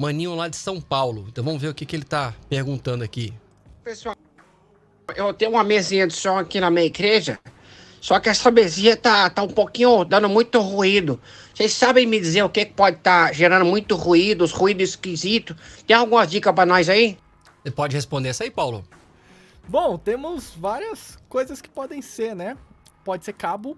Maninho lá de São Paulo. Então vamos ver o que, que ele tá perguntando aqui. Pessoal, eu tenho uma mesinha de som aqui na minha igreja, só que essa mesinha tá, tá um pouquinho dando muito ruído. Vocês sabem me dizer o que, que pode estar tá gerando muito ruído, os ruídos esquisitos? Tem alguma dica para nós aí? Você pode responder essa aí, Paulo? Bom, temos várias coisas que podem ser, né? Pode ser cabo,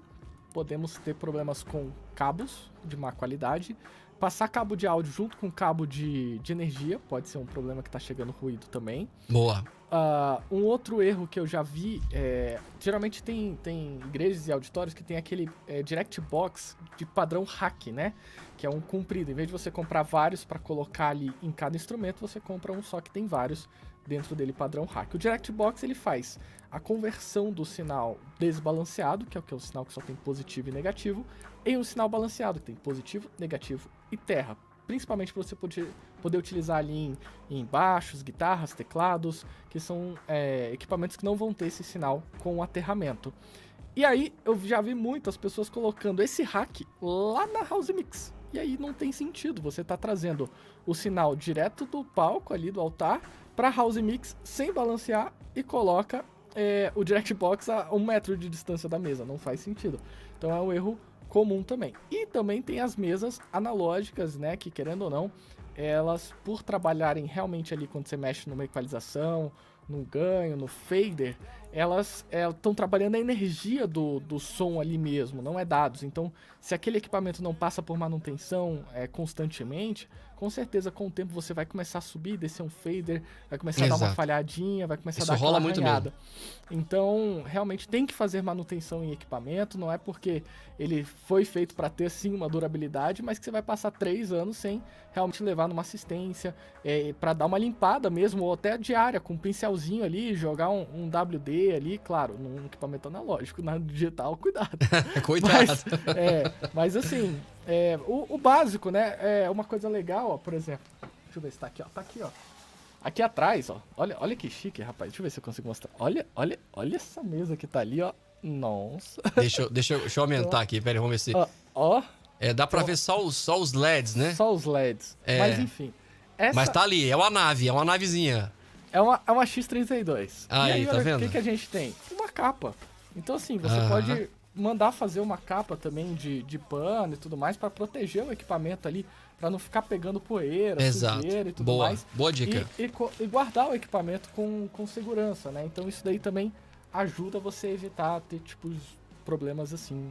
podemos ter problemas com cabos de má qualidade. Passar cabo de áudio junto com cabo de, de energia pode ser um problema que está chegando ruído também. Boa. Uh, um outro erro que eu já vi é. Geralmente tem, tem igrejas e auditórios que tem aquele é, direct box de padrão hack, né? Que é um comprido. Em vez de você comprar vários para colocar ali em cada instrumento, você compra um só que tem vários dentro dele padrão hack. O direct box ele faz a conversão do sinal desbalanceado, que é o que é o sinal que só tem positivo e negativo, em um sinal balanceado, que tem positivo, negativo e terra. Principalmente para você poder, poder utilizar ali em, em, baixos, guitarras, teclados, que são é, equipamentos que não vão ter esse sinal com aterramento. E aí eu já vi muitas pessoas colocando esse hack lá na House Mix. E aí não tem sentido. Você está trazendo o sinal direto do palco ali do altar para House Mix sem balancear e coloca é, o Direct Box a um metro de distância da mesa. Não faz sentido. Então é um erro comum também. E também tem as mesas analógicas, né, que querendo ou não, elas por trabalharem realmente ali quando você mexe numa equalização, no ganho, no fader, elas estão trabalhando a energia do, do som ali mesmo, não é dados. Então, se aquele equipamento não passa por manutenção é, constantemente, com certeza com o tempo você vai começar a subir, descer um fader, vai começar Exato. a dar uma falhadinha, vai começar Isso a dar rola muito. Mesmo. Então, realmente tem que fazer manutenção em equipamento, não é porque ele foi feito para ter sim uma durabilidade, mas que você vai passar três anos sem realmente levar numa assistência, é, para dar uma limpada mesmo, ou até diária, com um pincelzinho ali, jogar um, um WD ali, claro, num equipamento analógico, na digital, cuidado. cuidado. Mas, é, mas assim, é, o, o, básico, né? É uma coisa legal, ó, por exemplo. Deixa eu ver se tá aqui, ó. Tá aqui, ó. Aqui atrás, ó. Olha, olha que chique, rapaz. Deixa eu ver se eu consigo mostrar. Olha, olha, olha essa mesa que tá ali, ó. Nossa. Deixa, deixa, deixa eu aumentar aqui, pera aí, vamos ver se. Ó. ó é, dá pra ó, ver só os, só os LEDs, né? Só os LEDs. É. Mas enfim. Essa... Mas tá ali, é uma nave, é uma navezinha. É uma, é uma X32. Aí, aí tá vendo? O que, que a gente tem? Uma capa. Então, assim, você pode mandar fazer uma capa também de, de pano e tudo mais para proteger o equipamento ali, para não ficar pegando poeira, Exato. sujeira e tudo Boa. mais. Boa dica. E, e, e, guardar o equipamento com, com segurança, né? Então isso daí também ajuda você a evitar ter, tipo, problemas assim